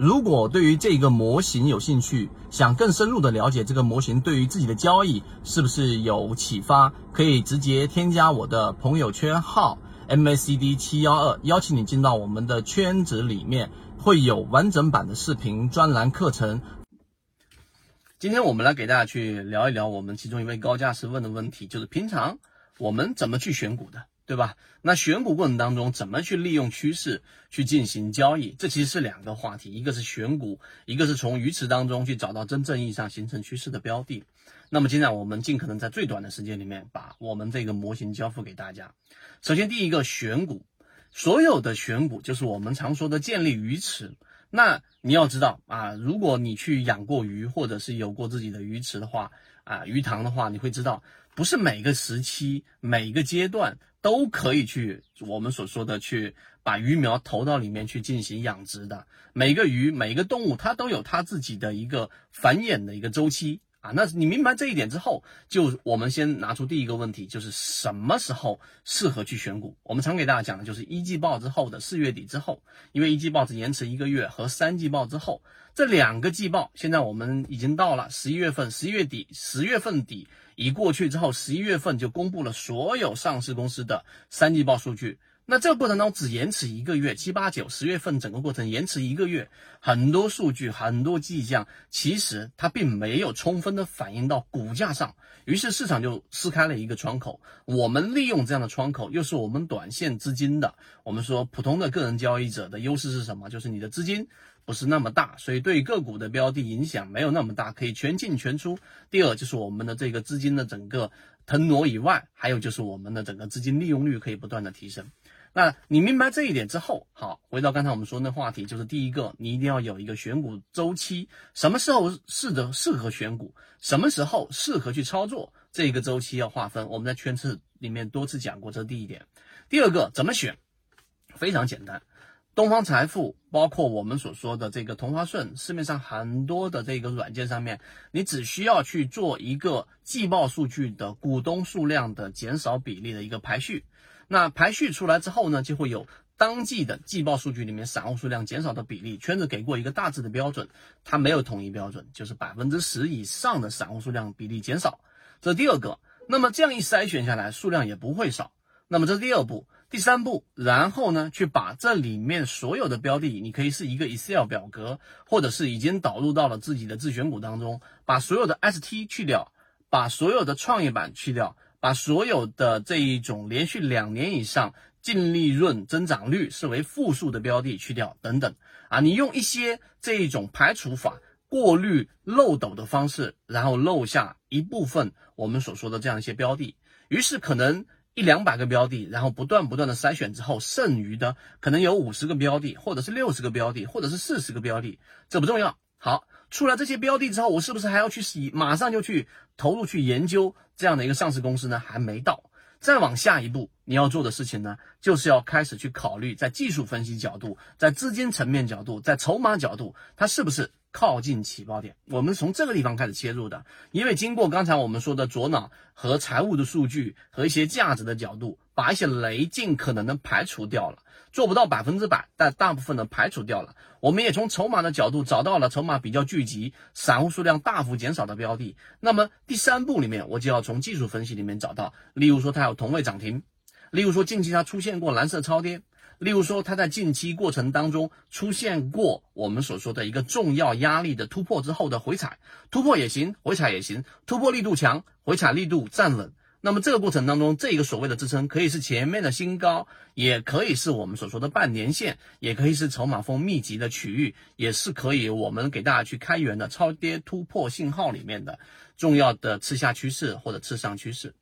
如果对于这个模型有兴趣，想更深入的了解这个模型对于自己的交易是不是有启发，可以直接添加我的朋友圈号 MACD 七幺二，邀请你进到我们的圈子里面，会有完整版的视频专栏课程。今天我们来给大家去聊一聊我们其中一位高价值问的问题，就是平常我们怎么去选股的。对吧？那选股过程当中，怎么去利用趋势去进行交易？这其实是两个话题，一个是选股，一个是从鱼池当中去找到真正意义上形成趋势的标的。那么，今天我们尽可能在最短的时间里面，把我们这个模型交付给大家。首先，第一个选股，所有的选股就是我们常说的建立鱼池。那你要知道啊，如果你去养过鱼，或者是有过自己的鱼池的话，啊，鱼塘的话，你会知道，不是每个时期、每个阶段。都可以去我们所说的去把鱼苗投到里面去进行养殖的。每个鱼、每个动物，它都有它自己的一个繁衍的一个周期啊。那你明白这一点之后，就我们先拿出第一个问题，就是什么时候适合去选股？我们常给大家讲的就是一季报之后的四月底之后，因为一季报只延迟一个月，和三季报之后这两个季报，现在我们已经到了十一月份，十一月底，十月份底。一过去之后，十一月份就公布了所有上市公司的三季报数据。那这个过程当中只延迟一个月，七八九十月份整个过程延迟一个月，很多数据、很多迹象，其实它并没有充分的反映到股价上。于是市场就撕开了一个窗口。我们利用这样的窗口，又是我们短线资金的。我们说普通的个人交易者的优势是什么？就是你的资金。不是那么大，所以对个股的标的影响没有那么大，可以全进全出。第二就是我们的这个资金的整个腾挪以外，还有就是我们的整个资金利用率可以不断的提升。那你明白这一点之后，好，回到刚才我们说那话题，就是第一个，你一定要有一个选股周期，什么时候适的适合选股，什么时候适合去操作，这个周期要划分。我们在圈次里面多次讲过，这是第一点。第二个怎么选，非常简单。东方财富，包括我们所说的这个同花顺，市面上很多的这个软件上面，你只需要去做一个季报数据的股东数量的减少比例的一个排序。那排序出来之后呢，就会有当季的季报数据里面散户数量减少的比例。圈子给过一个大致的标准，它没有统一标准，就是百分之十以上的散户数量比例减少。这第二个。那么这样一筛选下来，数量也不会少。那么这是第二步。第三步，然后呢，去把这里面所有的标的，你可以是一个 Excel 表格，或者是已经导入到了自己的自选股当中，把所有的 ST 去掉，把所有的创业板去掉，把所有的这一种连续两年以上净利润增长率视为负数的标的去掉，等等啊，你用一些这一种排除法、过滤漏斗的方式，然后漏下一部分我们所说的这样一些标的，于是可能。一两百个标的，然后不断不断的筛选之后，剩余的可能有五十个标的，或者是六十个标的，或者是四十个标的，这不重要。好，出了这些标的之后，我是不是还要去洗，马上就去投入去研究这样的一个上市公司呢？还没到。再往下一步，你要做的事情呢，就是要开始去考虑，在技术分析角度，在资金层面角度，在筹码角度，它是不是？靠近起爆点，我们从这个地方开始切入的。因为经过刚才我们说的左脑和财务的数据和一些价值的角度，把一些雷尽可能的排除掉了，做不到百分之百，但大部分的排除掉了。我们也从筹码的角度找到了筹码比较聚集、散户数量大幅减少的标的。那么第三步里面，我就要从技术分析里面找到，例如说它有同位涨停，例如说近期它出现过蓝色超跌。例如说，它在近期过程当中出现过我们所说的一个重要压力的突破之后的回踩，突破也行，回踩也行，突破力度强，回踩力度站稳。那么这个过程当中，这个所谓的支撑可以是前面的新高，也可以是我们所说的半年线，也可以是筹码峰密集的区域，也是可以我们给大家去开源的超跌突破信号里面的重要的次下趋势或者次上趋势。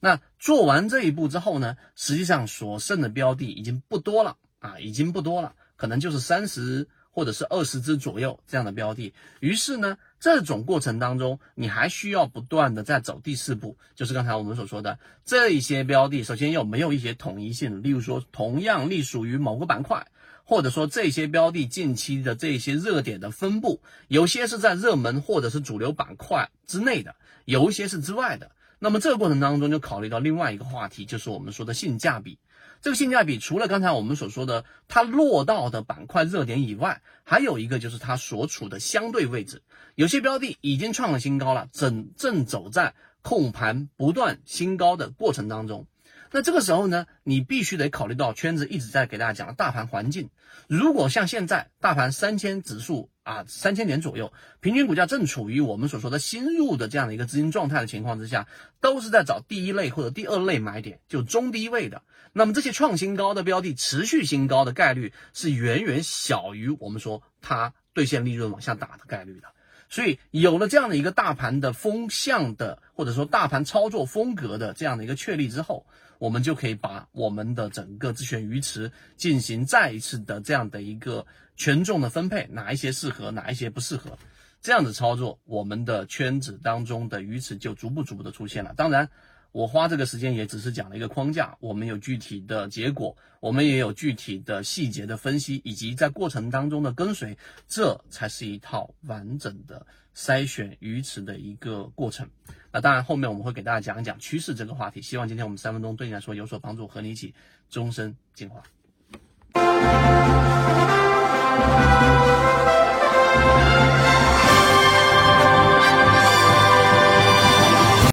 那做完这一步之后呢，实际上所剩的标的已经不多了啊，已经不多了，可能就是三十或者是二十只左右这样的标的。于是呢，这种过程当中，你还需要不断的在走第四步，就是刚才我们所说的这一些标的，首先有没有一些统一性，例如说同样隶属于某个板块。或者说这些标的近期的这些热点的分布，有些是在热门或者是主流板块之内的，有一些是之外的。那么这个过程当中就考虑到另外一个话题，就是我们说的性价比。这个性价比除了刚才我们所说的它落到的板块热点以外，还有一个就是它所处的相对位置。有些标的已经创了新高了，正正走在控盘不断新高的过程当中。那这个时候呢，你必须得考虑到圈子一直在给大家讲的大盘环境。如果像现在大盘三千指数啊，三千点左右，平均股价正处于我们所说的新入的这样的一个资金状态的情况之下，都是在找第一类或者第二类买点，就中低位的。那么这些创新高的标的持续新高的概率是远远小于我们说它兑现利润往下打的概率的。所以有了这样的一个大盘的风向的，或者说大盘操作风格的这样的一个确立之后，我们就可以把我们的整个自选鱼池进行再一次的这样的一个权重的分配，哪一些适合，哪一些不适合，这样子操作，我们的圈子当中的鱼池就逐步逐步的出现了。当然。我花这个时间也只是讲了一个框架，我们有具体的结果，我们也有具体的细节的分析，以及在过程当中的跟随，这才是一套完整的筛选鱼池的一个过程。那当然，后面我们会给大家讲一讲趋势这个话题。希望今天我们三分钟对你来说有所帮助，和你一起终身进化。